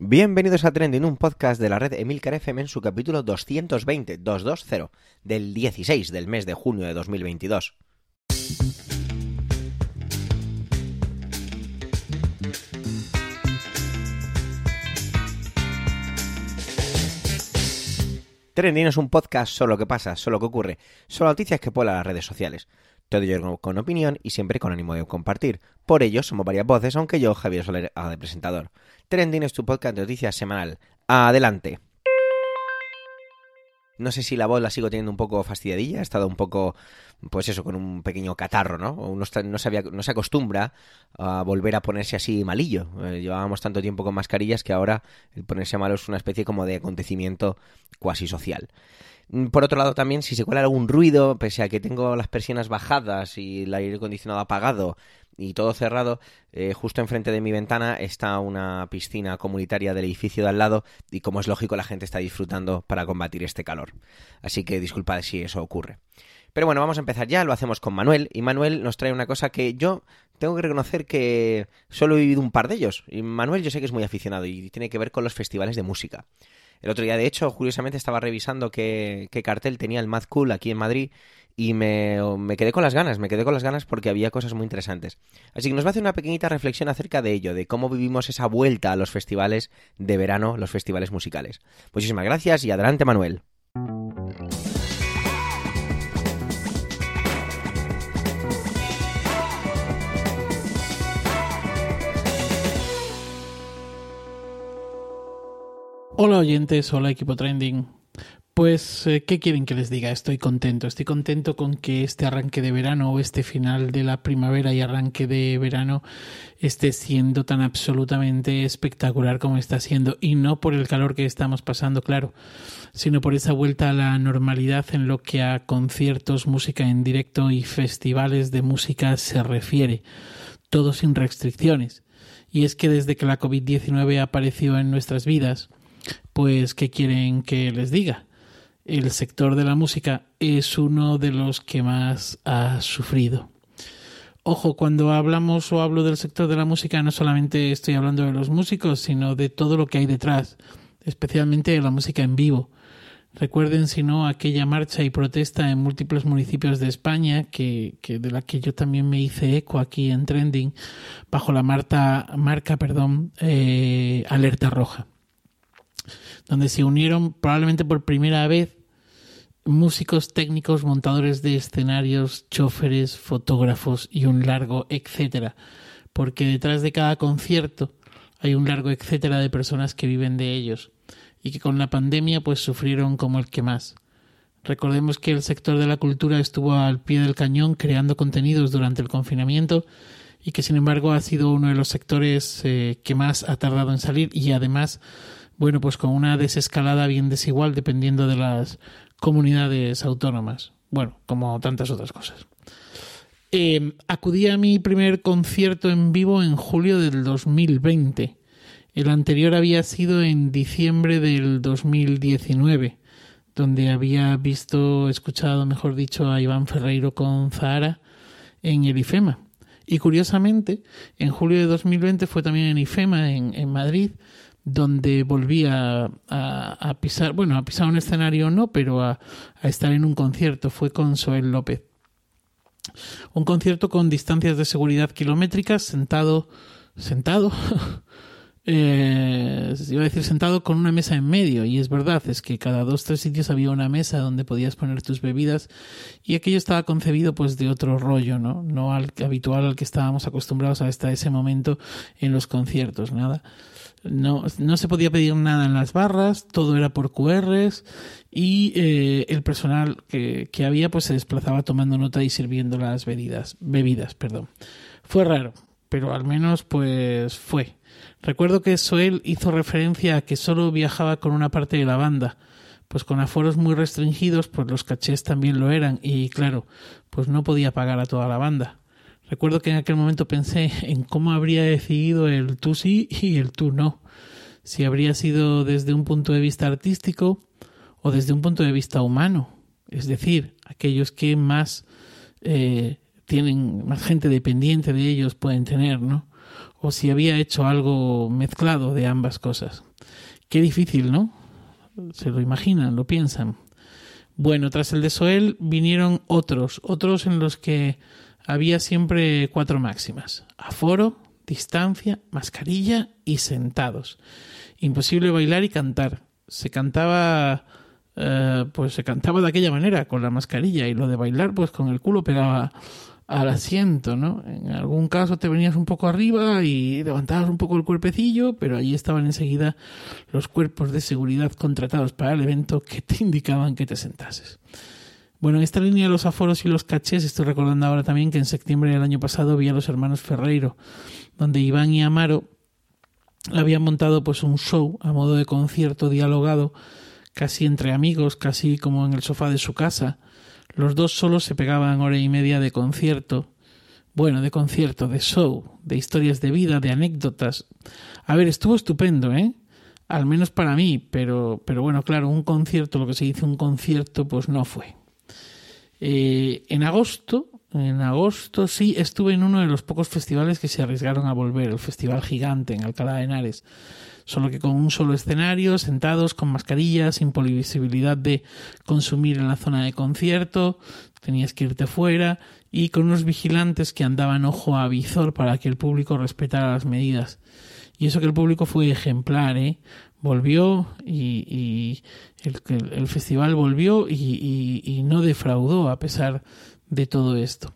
Bienvenidos a Trending, un podcast de la red Emilcar FM en su capítulo 220, 220, del 16 del mes de junio de 2022. Trending es un podcast solo que pasa, solo que ocurre, solo noticias que pueblan las redes sociales. Todo ello con opinión y siempre con ánimo de compartir. Por ello, somos varias voces, aunque yo, Javier Soler, haga de presentador. Trending es tu podcast de noticias semanal. Adelante. No sé si la voz la sigo teniendo un poco fastidiadilla, he estado un poco, pues eso, con un pequeño catarro, ¿no? Uno no, se, acostumbra a volver a ponerse así malillo. Eh, llevábamos tanto tiempo con mascarillas que ahora el ponerse malo es una especie como de acontecimiento cuasi social. Mm, por otro lado, también, si se cuela algún ruido, pese a que tengo las persianas bajadas y el aire acondicionado apagado y todo cerrado, eh, justo enfrente de mi ventana está una piscina comunitaria del edificio de al lado y, como es lógico, la gente está disfrutando para combatir este calor. Así que disculpad si eso ocurre. Pero bueno, vamos a empezar ya, lo hacemos con Manuel y Manuel nos trae una cosa que yo tengo que reconocer que solo he vivido un par de ellos. Y Manuel yo sé que es muy aficionado y tiene que ver con los festivales de música. El otro día, de hecho, curiosamente estaba revisando qué, cartel tenía el Mad Cool aquí en Madrid y me, me, quedé con las ganas, me quedé con las ganas porque había cosas muy interesantes. Así que nos va a hacer una pequeñita reflexión acerca de ello, de cómo vivimos esa vuelta a los festivales de verano, los festivales musicales. Muchísimas gracias y adelante Manuel. Hola oyentes, hola equipo trending. Pues, eh, ¿qué quieren que les diga? Estoy contento. Estoy contento con que este arranque de verano o este final de la primavera y arranque de verano esté siendo tan absolutamente espectacular como está siendo. Y no por el calor que estamos pasando, claro, sino por esa vuelta a la normalidad en lo que a conciertos, música en directo y festivales de música se refiere. Todo sin restricciones. Y es que desde que la COVID-19 apareció en nuestras vidas, pues ¿qué quieren que les diga? El sector de la música es uno de los que más ha sufrido. Ojo, cuando hablamos o hablo del sector de la música no solamente estoy hablando de los músicos, sino de todo lo que hay detrás, especialmente de la música en vivo. Recuerden, si no, aquella marcha y protesta en múltiples municipios de España, que, de la que yo también me hice eco aquí en Trending, bajo la marca, perdón, eh, Alerta Roja donde se unieron probablemente por primera vez músicos técnicos, montadores de escenarios, choferes, fotógrafos y un largo etcétera, porque detrás de cada concierto hay un largo etcétera de personas que viven de ellos y que con la pandemia pues sufrieron como el que más. Recordemos que el sector de la cultura estuvo al pie del cañón creando contenidos durante el confinamiento y que sin embargo ha sido uno de los sectores eh, que más ha tardado en salir y además bueno, pues con una desescalada bien desigual dependiendo de las comunidades autónomas. Bueno, como tantas otras cosas. Eh, acudí a mi primer concierto en vivo en julio del 2020. El anterior había sido en diciembre del 2019, donde había visto, escuchado, mejor dicho, a Iván Ferreiro con Zahara en el IFEMA. Y curiosamente, en julio de 2020 fue también en IFEMA, en, en Madrid, donde volvía a, pisar, bueno, a pisar un escenario no, pero a, estar en un concierto, fue con Soel López. Un concierto con distancias de seguridad kilométricas, sentado, sentado, eh, iba a decir sentado con una mesa en medio, y es verdad, es que cada dos, tres sitios había una mesa donde podías poner tus bebidas, y aquello estaba concebido pues de otro rollo, ¿no? No al habitual al que estábamos acostumbrados hasta ese momento en los conciertos, nada. No, no se podía pedir nada en las barras, todo era por QRs y eh, el personal que, que, había pues se desplazaba tomando nota y sirviendo las bebidas, bebidas. Perdón. Fue raro, pero al menos pues fue. Recuerdo que Soel hizo referencia a que solo viajaba con una parte de la banda, pues con aforos muy restringidos, pues los cachés también lo eran y claro, pues no podía pagar a toda la banda. Recuerdo que en aquel momento pensé en cómo habría decidido el tú sí y el tú no. Si habría sido desde un punto de vista artístico o desde un punto de vista humano. Es decir, aquellos que más eh, tienen, más gente dependiente de ellos pueden tener, ¿no? O si había hecho algo mezclado de ambas cosas. Qué difícil, ¿no? Se lo imaginan, lo piensan. Bueno, tras el de Soel vinieron otros, otros en los que había siempre cuatro máximas. Aforo, distancia, mascarilla y sentados. Imposible bailar y cantar. Se cantaba eh, pues se cantaba de aquella manera, con la mascarilla, y lo de bailar, pues con el culo pegaba al asiento, ¿no? En algún caso te venías un poco arriba y levantabas un poco el cuerpecillo, pero allí estaban enseguida los cuerpos de seguridad contratados para el evento que te indicaban que te sentases. Bueno, en esta línea de los aforos y los cachés, estoy recordando ahora también que en septiembre del año pasado vi a los hermanos Ferreiro, donde Iván y Amaro habían montado pues un show a modo de concierto dialogado, casi entre amigos, casi como en el sofá de su casa, los dos solos se pegaban hora y media de concierto. Bueno, de concierto, de show, de historias de vida, de anécdotas. A ver, estuvo estupendo, ¿eh? Al menos para mí, pero, pero bueno, claro, un concierto, lo que se dice un concierto, pues no fue. Eh, en agosto, en agosto sí estuve en uno de los pocos festivales que se arriesgaron a volver, el Festival Gigante en Alcalá de Henares solo que con un solo escenario, sentados con mascarillas, sin posibilidad de consumir en la zona de concierto, tenías que irte fuera y con unos vigilantes que andaban ojo a visor para que el público respetara las medidas. Y eso que el público fue ejemplar, ¿eh? Volvió y, el, festival volvió y, y no defraudó a pesar de todo esto.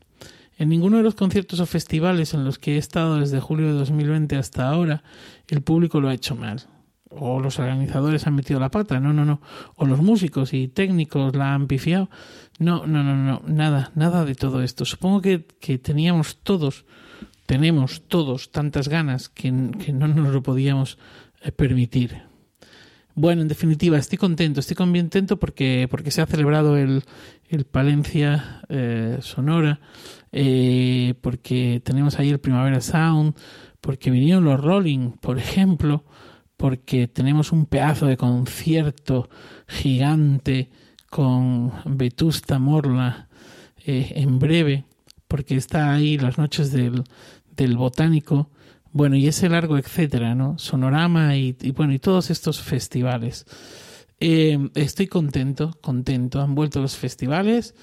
En ninguno de los conciertos o festivales en los que he estado desde julio de 2020 hasta ahora, el público lo ha hecho mal. O los organizadores han metido la pata, no, no, no. O los músicos y técnicos la han pifiado. No, no, no, no, nada, nada de todo esto. Supongo que, que teníamos todos, tenemos todos tantas ganas que, que no nos lo podíamos eh, permitir. Bueno, en definitiva, estoy contento, estoy contento porque, porque se ha celebrado el, el Palencia eh, Sonora eh, porque tenemos ahí el Primavera Sound, porque vinieron los Rolling, por ejemplo, porque tenemos un pedazo de concierto gigante con Vetusta Morla eh, en breve, porque está ahí las noches del, del botánico, bueno, y ese largo etcétera, ¿no? Sonorama y, bueno, y todos estos festivales. Eh, estoy contento, contento. Han vuelto los festivales.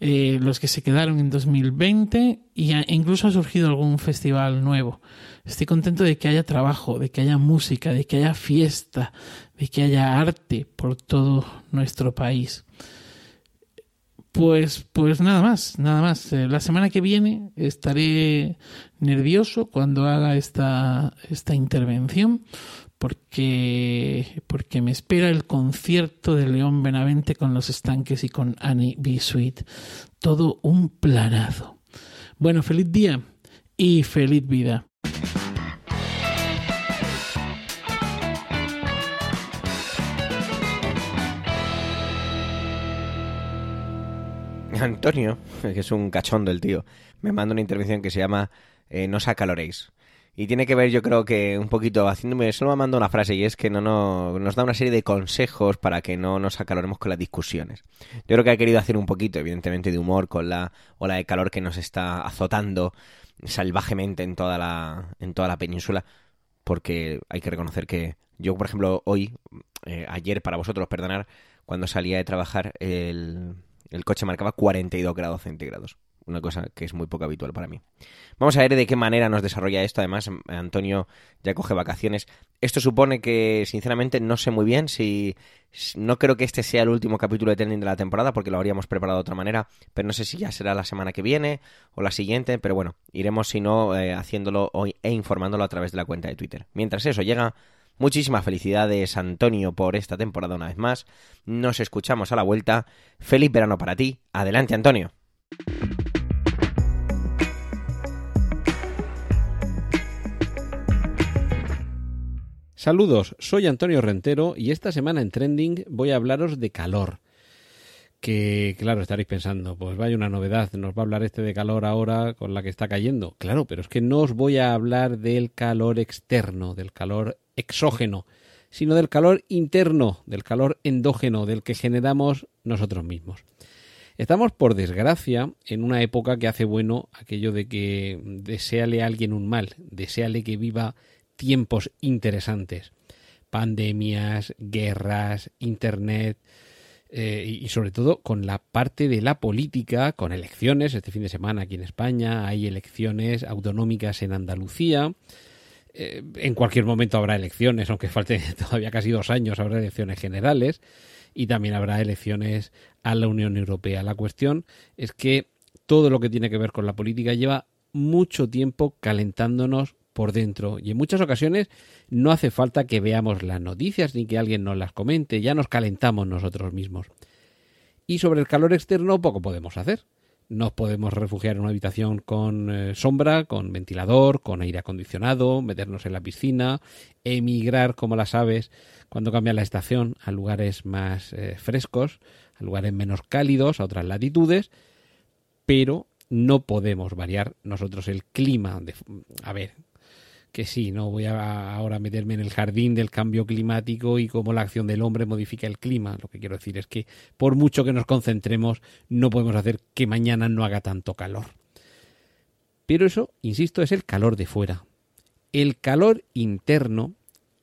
Eh, los que se quedaron en 2020 y incluso ha surgido algún festival nuevo. Estoy contento de que haya trabajo, de que haya música, de que haya fiesta, de que haya arte por todo nuestro país. Pues, pues nada más, nada más. Eh, la semana que viene estaré nervioso cuando haga esta, esta intervención porque, porque me espera el concierto de León Benavente con los estanques y con Annie B. Sweet. Todo un planazo. Bueno, feliz día y feliz vida. Antonio, que es un cachondo el tío, me manda una intervención que se llama eh, No os acaloréis. Y tiene que ver, yo creo que un poquito haciéndome, solo me manda una frase y es que no, no nos da una serie de consejos para que no nos acaloremos con las discusiones. Yo creo que ha querido hacer un poquito, evidentemente, de humor con la ola de calor que nos está azotando salvajemente en toda la, en toda la península, porque hay que reconocer que yo, por ejemplo, hoy, eh, ayer para vosotros, perdonar, cuando salía de trabajar, el, el coche marcaba 42 grados centígrados una cosa que es muy poco habitual para mí. Vamos a ver de qué manera nos desarrolla esto. Además, Antonio ya coge vacaciones. Esto supone que, sinceramente, no sé muy bien si... No creo que este sea el último capítulo de Trending de la temporada, porque lo habríamos preparado de otra manera, pero no sé si ya será la semana que viene o la siguiente, pero bueno, iremos, si no, eh, haciéndolo hoy e informándolo a través de la cuenta de Twitter. Mientras eso llega, Muchísimas felicidades, Antonio, por esta temporada una vez más. Nos escuchamos a la vuelta. Feliz verano para ti. Adelante, Antonio. Saludos, soy Antonio Rentero y esta semana en Trending voy a hablaros de calor. Que claro, estaréis pensando, pues vaya una novedad, nos va a hablar este de calor ahora con la que está cayendo. Claro, pero es que no os voy a hablar del calor externo, del calor exógeno, sino del calor interno, del calor endógeno, del que generamos nosotros mismos. Estamos, por desgracia, en una época que hace bueno aquello de que deseale a alguien un mal, deseale que viva tiempos interesantes. Pandemias, guerras, internet, eh, y sobre todo con la parte de la política, con elecciones. Este fin de semana aquí en España hay elecciones autonómicas en Andalucía. Eh, en cualquier momento habrá elecciones, aunque falte todavía casi dos años, habrá elecciones generales y también habrá elecciones a la Unión Europea. La cuestión es que todo lo que tiene que ver con la política lleva mucho tiempo calentándonos por dentro y en muchas ocasiones no hace falta que veamos las noticias ni que alguien nos las comente, ya nos calentamos nosotros mismos. Y sobre el calor externo poco podemos hacer. Nos podemos refugiar en una habitación con eh, sombra, con ventilador, con aire acondicionado, meternos en la piscina, emigrar como las aves cuando cambia la estación a lugares más eh, frescos, a lugares menos cálidos, a otras latitudes, pero no podemos variar nosotros el clima. De, a ver, que sí, no voy a ahora meterme en el jardín del cambio climático y cómo la acción del hombre modifica el clima. Lo que quiero decir es que por mucho que nos concentremos, no podemos hacer que mañana no haga tanto calor. Pero eso, insisto, es el calor de fuera. El calor interno,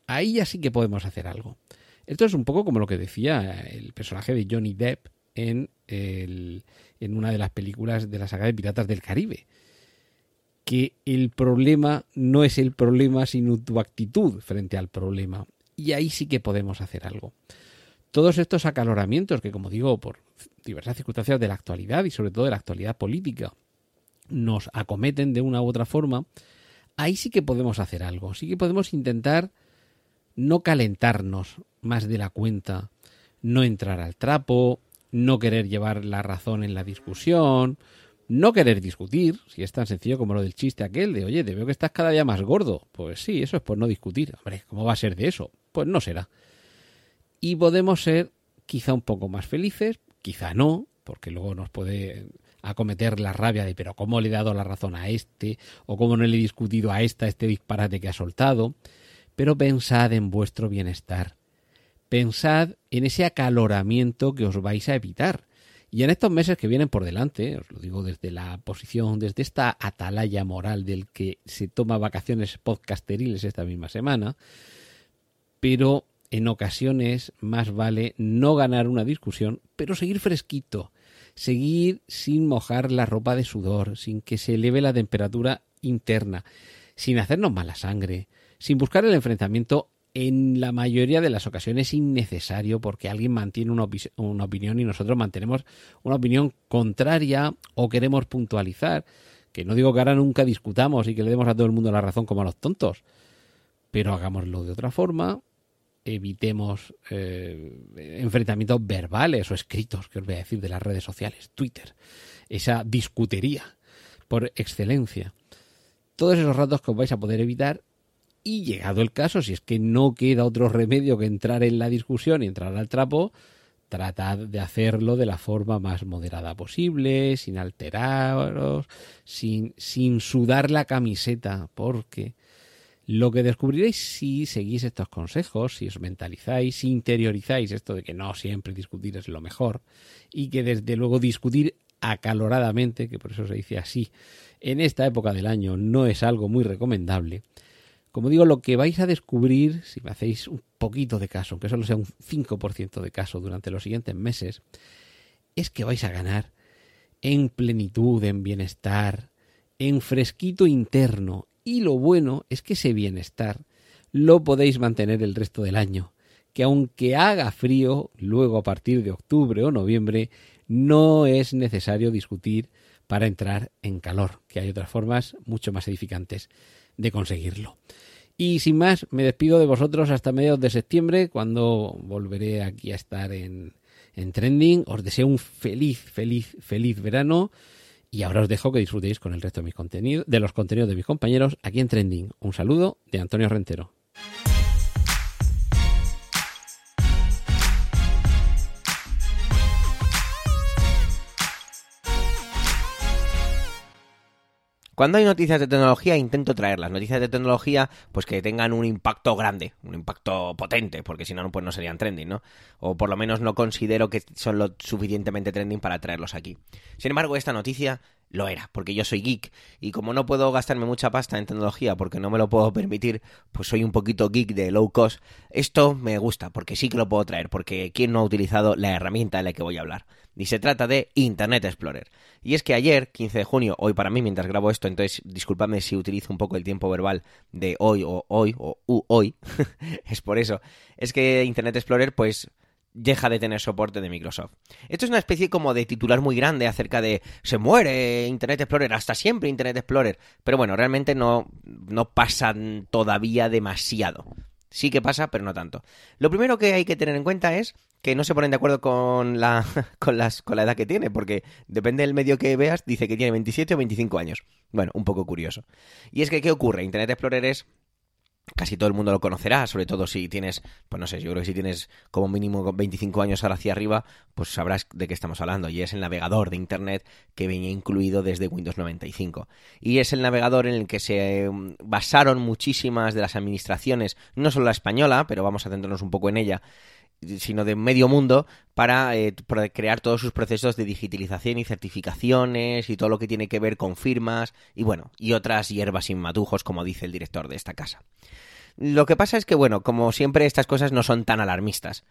ahí ya sí que podemos hacer algo. Esto es un poco como lo que decía el personaje de Johnny Depp en, el, en una de las películas de la saga de Piratas del Caribe que el problema no es el problema, sino tu actitud frente al problema. Y ahí sí que podemos hacer algo. Todos estos acaloramientos que, como digo, por diversas circunstancias de la actualidad y sobre todo de la actualidad política, nos acometen de una u otra forma, ahí sí que podemos hacer algo. Sí que podemos intentar no calentarnos más de la cuenta, no entrar al trapo, no querer llevar la razón en la discusión, no querer discutir, si es tan sencillo como lo del chiste aquel de, oye, te veo que estás cada día más gordo. Pues sí, eso es por no discutir. Hombre, ¿cómo va a ser de eso? Pues no será. Y podemos ser quizá un poco más felices, quizá no, porque luego nos puede acometer la rabia de, pero ¿cómo le he dado la razón a este? ¿O cómo no le he discutido a esta este disparate que ha soltado? Pero pensad en vuestro bienestar. Pensad en ese acaloramiento que os vais a evitar y en estos meses que vienen por delante, os lo digo desde la posición, desde esta atalaya moral del que se toma vacaciones podcasteriles esta misma semana, pero en ocasiones más vale no ganar una discusión, pero seguir fresquito, seguir sin mojar la ropa de sudor, sin que se eleve la temperatura interna, sin hacernos mala sangre, sin buscar el enfrentamiento en la mayoría de las ocasiones innecesario porque alguien mantiene una, una, opinión y nosotros mantenemos una opinión contraria o queremos puntualizar. Que no digo que ahora nunca discutamos y que le demos a todo el mundo la razón como a los tontos, pero hagámoslo de otra forma, evitemos eh, enfrentamientos verbales o escritos, que os voy a decir, de las redes sociales, Twitter, esa discutería por excelencia. Todos esos ratos que os vais a poder evitar y llegado el caso, si es que no queda otro remedio que entrar en la discusión y entrar al trapo, tratad de hacerlo de la forma más moderada posible, sin alteraros, sin, sin sudar la camiseta, porque lo que descubriréis si seguís estos consejos, si os mentalizáis, si interiorizáis esto de que no siempre discutir es lo mejor y que desde luego discutir acaloradamente, que por eso se dice así, en esta época del año no es algo muy recomendable, como digo, lo que vais a descubrir, si me hacéis un poquito de caso, aunque solo sea un 5% de caso durante los siguientes meses, es que vais a ganar en plenitud, en bienestar, en fresquito interno. Y lo bueno es que ese bienestar lo podéis mantener el resto del año. Que aunque haga frío, luego a partir de octubre o noviembre, no es necesario discutir para entrar en calor, que hay otras formas mucho más edificantes de conseguirlo. Y sin más, me despido de vosotros hasta mediados de septiembre, cuando volveré aquí a estar en, en Trending. Os deseo un feliz, feliz, feliz verano. Y ahora os dejo que disfrutéis con el resto de mis contenidos, de los contenidos de mis compañeros aquí en Trending. Un saludo de Antonio Rentero. Cuando hay noticias de tecnología intento traerlas, noticias de tecnología pues que tengan un impacto grande, un impacto potente, porque si no pues no serían trending, ¿no? O por lo menos no considero que son lo suficientemente trending para traerlos aquí. Sin embargo, esta noticia lo era, porque yo soy geek y como no puedo gastarme mucha pasta en tecnología porque no me lo puedo permitir, pues soy un poquito geek de low cost. Esto me gusta porque sí que lo puedo traer, porque ¿quién no ha utilizado la herramienta de la que voy a hablar? Y se trata de Internet Explorer. Y es que ayer, 15 de junio, hoy para mí mientras grabo esto, entonces discúlpame si utilizo un poco el tiempo verbal de hoy o hoy o u hoy, es por eso, es que Internet Explorer pues deja de tener soporte de Microsoft. Esto es una especie como de titular muy grande acerca de se muere Internet Explorer, hasta siempre Internet Explorer. Pero bueno, realmente no, no pasa todavía demasiado. Sí que pasa, pero no tanto. Lo primero que hay que tener en cuenta es que no se ponen de acuerdo con la, con, las, con la edad que tiene, porque depende del medio que veas, dice que tiene 27 o 25 años. Bueno, un poco curioso. Y es que, ¿qué ocurre? Internet Explorer es casi todo el mundo lo conocerá, sobre todo si tienes, pues no sé, yo creo que si tienes como mínimo 25 años ahora hacia arriba, pues sabrás de qué estamos hablando. Y es el navegador de Internet que venía incluido desde Windows 95. Y es el navegador en el que se mm, basaron muchísimas de las administraciones, no solo la española, pero vamos a centrarnos un poco en ella, sino de medio mundo para, eh, crear todos sus procesos de digitalización y certificaciones y todo lo que tiene que ver con firmas y bueno, y otras hierbas sin matujos, como dice el director de esta casa. Lo que pasa es que, bueno, como siempre, estas cosas no son tan alarmistas.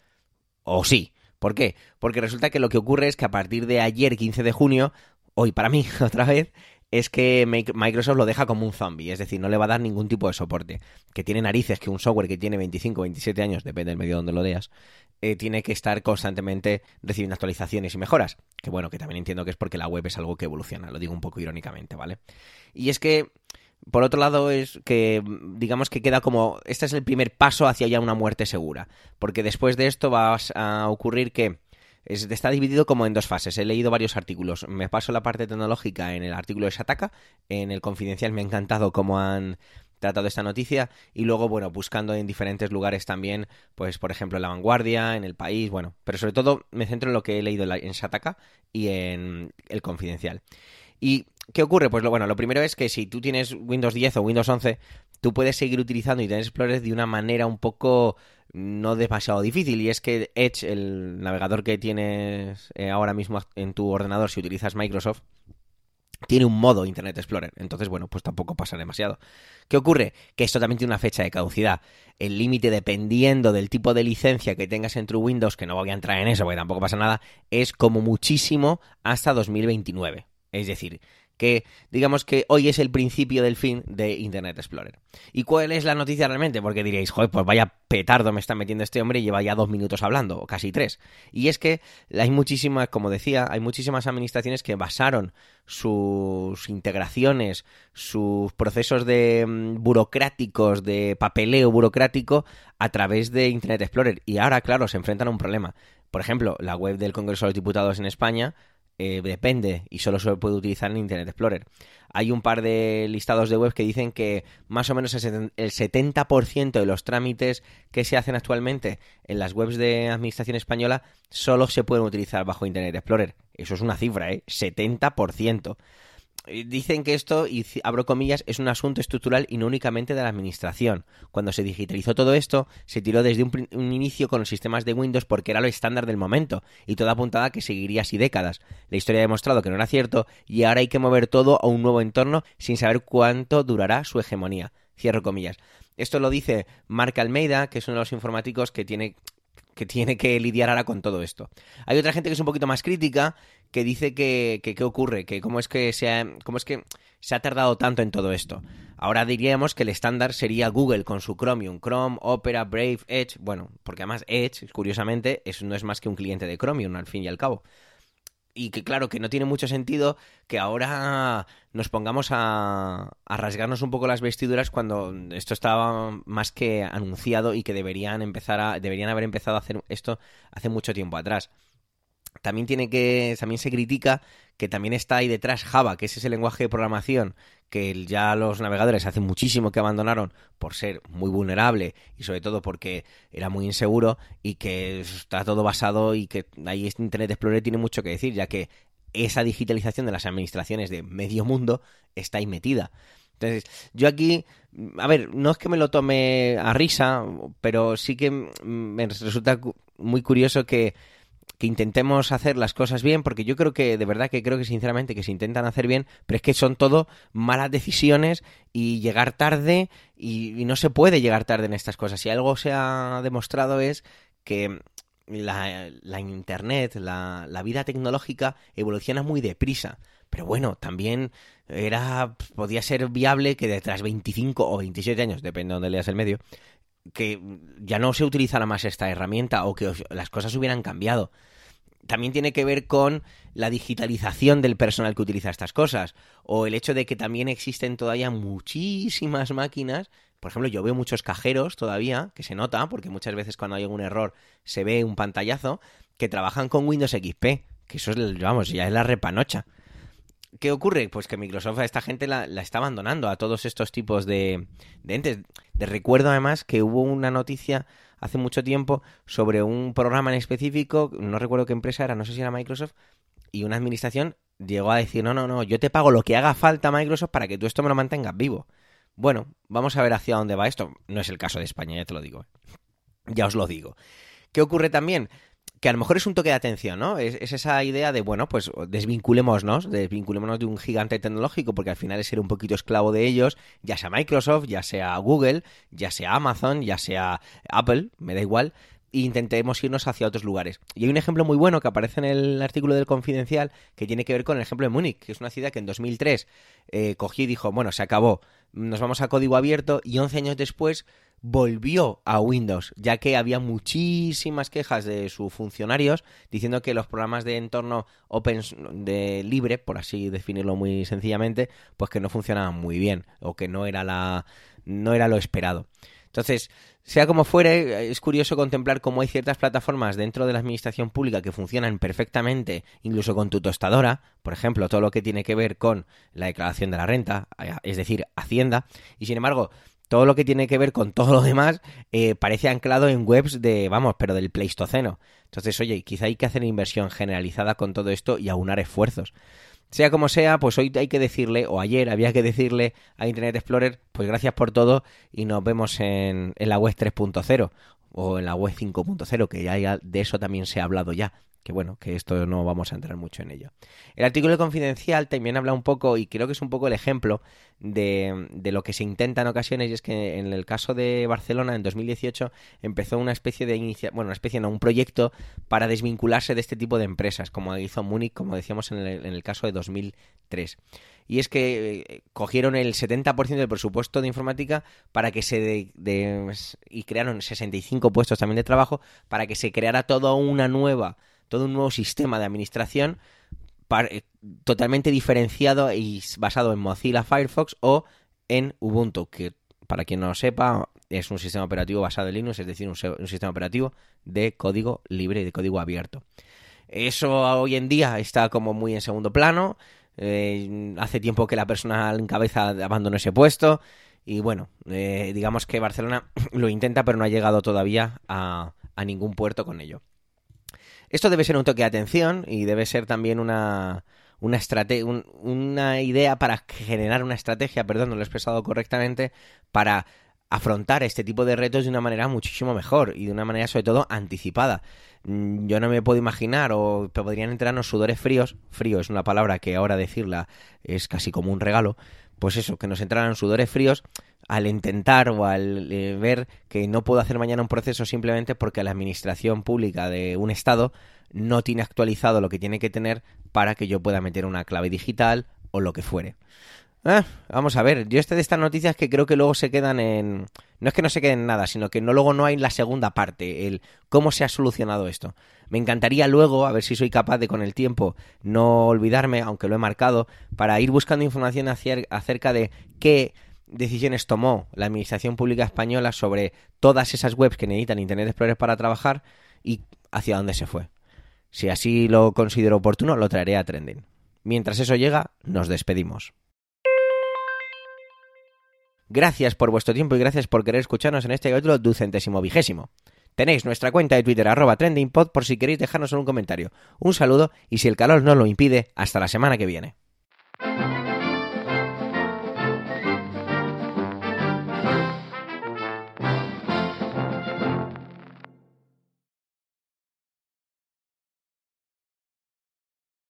O sí. ¿Por qué? Porque resulta que lo que ocurre es que a partir de ayer, 15 de junio, hoy para mí, otra vez, es que Microsoft lo deja como un zombie, es decir, no le va a dar ningún tipo de soporte. Que tiene narices que un software que tiene 25 o 27 años, depende del medio donde lo veas, eh, tiene que estar constantemente recibiendo actualizaciones y mejoras. Que bueno, que también entiendo que es porque la web es algo que evoluciona, lo digo un poco irónicamente, ¿vale? Y es que por otro lado, es que digamos que queda como. Este es el primer paso hacia ya una muerte segura. Porque después de esto va a ocurrir que. Está dividido como en dos fases. He leído varios artículos. Me paso la parte tecnológica en el artículo de Shataka. En el confidencial me ha encantado cómo han tratado esta noticia. Y luego, bueno, buscando en diferentes lugares también, pues por ejemplo en La Vanguardia, en El País, bueno. Pero sobre todo me centro en lo que he leído en Shataka y en el confidencial. Y ¿Qué ocurre? Pues lo, bueno, lo primero es que si tú tienes Windows 10 o Windows 11, tú puedes seguir utilizando Internet Explorer de una manera un poco no demasiado difícil y es que Edge, el navegador que tienes eh, ahora mismo en tu ordenador si utilizas Microsoft, tiene un modo Internet Explorer. Entonces, bueno, pues tampoco pasa demasiado. ¿Qué ocurre? Que esto también tiene una fecha de caducidad. El límite, dependiendo del tipo de licencia que tengas en tu Windows, que no voy a entrar en eso porque tampoco pasa nada, es como muchísimo hasta 2029. Es decir, que digamos que hoy es el principio del fin de Internet Explorer. ¿Y cuál es la noticia realmente? Porque diréis, joder, pues vaya petardo me está metiendo este hombre y lleva ya dos minutos hablando, o casi tres. Y es que hay muchísimas, como decía, hay muchísimas administraciones que basaron sus integraciones, sus procesos de mm, burocráticos, de papeleo burocrático a través de Internet Explorer. Y ahora, claro, se enfrentan a un problema. Por ejemplo, la web del Congreso de los Diputados en España eh, depende y solo se puede utilizar en Internet Explorer. Hay un par de listados de web que dicen que más o menos el 70% de los trámites que se hacen actualmente en las webs de Administración Española solo se pueden utilizar bajo Internet Explorer. Eso es una cifra, ¿eh? 70%. Eh, dicen que esto, y abro comillas, es un asunto estructural y no únicamente de la administración. Cuando se digitalizó todo esto, se tiró desde un, inicio con los sistemas de Windows porque era lo estándar del momento, y todo apuntaba a que seguiría así décadas. La historia ha demostrado que no era cierto, y ahora hay que mover todo a un nuevo entorno sin saber cuánto durará su hegemonía. Cierro comillas. Esto lo dice Mark Almeida, que es uno de los informáticos que tiene que tiene que lidiar ahora con todo esto. Hay otra gente que es un poquito más crítica, que dice que, qué ocurre, que cómo es que se ha, cómo es que se ha tardado tanto en todo esto. Ahora diríamos que el estándar sería Google con su Chromium, Chrome, Opera, Brave, Edge, bueno, porque además Edge, curiosamente, no es más que un cliente de Chromium al fin y al cabo y que claro, que no tiene mucho sentido que ahora nos pongamos a, a, rasgarnos un poco las vestiduras cuando esto estaba más que anunciado y que deberían empezar a, deberían haber empezado a hacer esto hace mucho tiempo atrás. También tiene que, también se critica que también está ahí detrás Java, que es ese lenguaje de programación que ya los navegadores hace muchísimo que abandonaron por ser muy vulnerable y sobre todo porque era muy inseguro y que está todo basado y que ahí este Internet Explorer tiene mucho que decir, ya que esa digitalización de las administraciones de medio mundo está ahí metida. Entonces, yo aquí, a ver, no es que me lo tome a risa, pero sí que me resulta muy curioso que, que intentemos hacer las cosas bien, porque yo creo que, de verdad que creo que sinceramente que se intentan hacer bien, pero es que son todo malas decisiones y llegar tarde y, no se puede llegar tarde en estas cosas. Si algo se ha demostrado es que la, Internet, la, vida tecnológica evoluciona muy deprisa. Pero bueno, también era podía ser viable que detrás 25 o 27 años, depende de dónde leas el medio, que ya no se utilizara más esta herramienta o que las cosas hubieran cambiado. También tiene que ver con la digitalización del personal que utiliza estas cosas o el hecho de que también existen todavía muchísimas máquinas por ejemplo, yo veo muchos cajeros todavía, que se nota, porque muchas veces cuando hay algún error se ve un pantallazo, que trabajan con Windows XP, que eso es, vamos, ya es la repanocha. ¿Qué ocurre? Pues que Microsoft a esta gente la, está abandonando, a todos estos tipos de, entes. De recuerdo además que hubo una noticia hace mucho tiempo sobre un programa en específico, no recuerdo qué empresa era, no sé si era Microsoft, y una administración llegó a decir, no, no, no, yo te pago lo que haga falta Microsoft para que tú esto me lo mantengas vivo. Bueno, vamos a ver hacia dónde va esto. No es el caso de España, ya te lo digo. Ya os lo digo. ¿Qué ocurre también? Que a lo mejor es un toque de atención, ¿no? Es, esa idea de, bueno, pues desvinculémonos, desvinculémonos de un gigante tecnológico, porque al final es ser un poquito esclavo de ellos, ya sea Microsoft, ya sea Google, ya sea Amazon, ya sea Apple, me da igual, e intentemos irnos hacia otros lugares. Y hay un ejemplo muy bueno que aparece en el artículo del Confidencial que tiene que ver con el ejemplo de Múnich, que es una ciudad que en 2003 eh, cogió y dijo, bueno, se acabó, nos vamos a código abierto y 11 años después volvió a Windows, ya que había muchísimas quejas de sus funcionarios diciendo que los programas de entorno open de libre, por así definirlo muy sencillamente, pues que no funcionaban muy bien o que no era la no era lo esperado. Entonces, sea como fuere, es curioso contemplar cómo hay ciertas plataformas dentro de la administración pública que funcionan perfectamente, incluso con tu tostadora, por ejemplo, todo lo que tiene que ver con la declaración de la renta, es decir, Hacienda, y sin embargo, todo lo que tiene que ver con todo lo demás eh, parece anclado en webs de, vamos, pero del Pleistoceno. Entonces, oye, quizá hay que hacer inversión generalizada con todo esto y aunar esfuerzos. Sea como sea, pues hoy hay que decirle, o ayer había que decirle a Internet Explorer, pues gracias por todo y nos vemos en, en la web 3.0 o en la web 5.0, que ya de eso también se ha hablado ya que bueno, que esto no vamos a entrar mucho en ello. El artículo confidencial también habla un poco, y creo que es un poco el ejemplo de, de, lo que se intenta en ocasiones, y es que en el caso de Barcelona, en 2018, empezó una especie de inicia bueno, una especie, no, un proyecto para desvincularse de este tipo de empresas, como hizo Múnich, como decíamos en el, en el caso de 2003 y es que eh, cogieron el 70% del presupuesto de informática para que se de, y crearon 65 puestos también de trabajo para que se creara toda una nueva todo un nuevo sistema de administración eh, totalmente diferenciado y basado en Mozilla Firefox o en Ubuntu, que para quien no lo sepa es un sistema operativo basado en Linux, es decir, un, sistema operativo de código libre y de código abierto. Eso hoy en día está como muy en segundo plano. Eh, hace tiempo que la persona en cabeza abandonó ese puesto. Y bueno, eh, digamos que Barcelona lo intenta, pero no ha llegado todavía a ningún puerto con ello. Esto debe ser un toque de atención y debe ser también una, una, una idea para generar una estrategia, perdón, no lo he expresado correctamente, para afrontar este tipo de retos de una manera muchísimo mejor y de una manera sobre todo anticipada. Mm, yo no me puedo imaginar o podrían entrarnos sudores fríos, frío es una palabra que ahora decirla es casi como un regalo, pues eso, que nos entraran sudores fríos al intentar o al eh, ver que no puedo hacer mañana un proceso simplemente porque la administración pública de un estado no tiene actualizado lo que tiene que tener para que yo pueda meter una clave digital o lo que fuere. Ah, vamos a ver, yo este de estas noticias que creo que luego se quedan en... No es que no se queden en nada, sino que no luego no hay la segunda parte, el cómo se ha solucionado esto. Me encantaría luego, a ver si soy capaz de con el tiempo no olvidarme, aunque lo he marcado, para ir buscando información acerca de qué decisiones tomó la Administración Pública Española sobre todas esas webs que necesitan Internet Explorer para trabajar y hacia dónde se fue. Si así lo considero oportuno, lo traeré a Trending. Mientras eso llega, nos despedimos. Gracias por vuestro tiempo y gracias por querer escucharnos en este capítulo ducentésimo vigésimo. Tenéis nuestra cuenta de Twitter arroba trendingpod por si queréis dejarnos un comentario. Un saludo y si el calor no lo impide, hasta la semana que viene.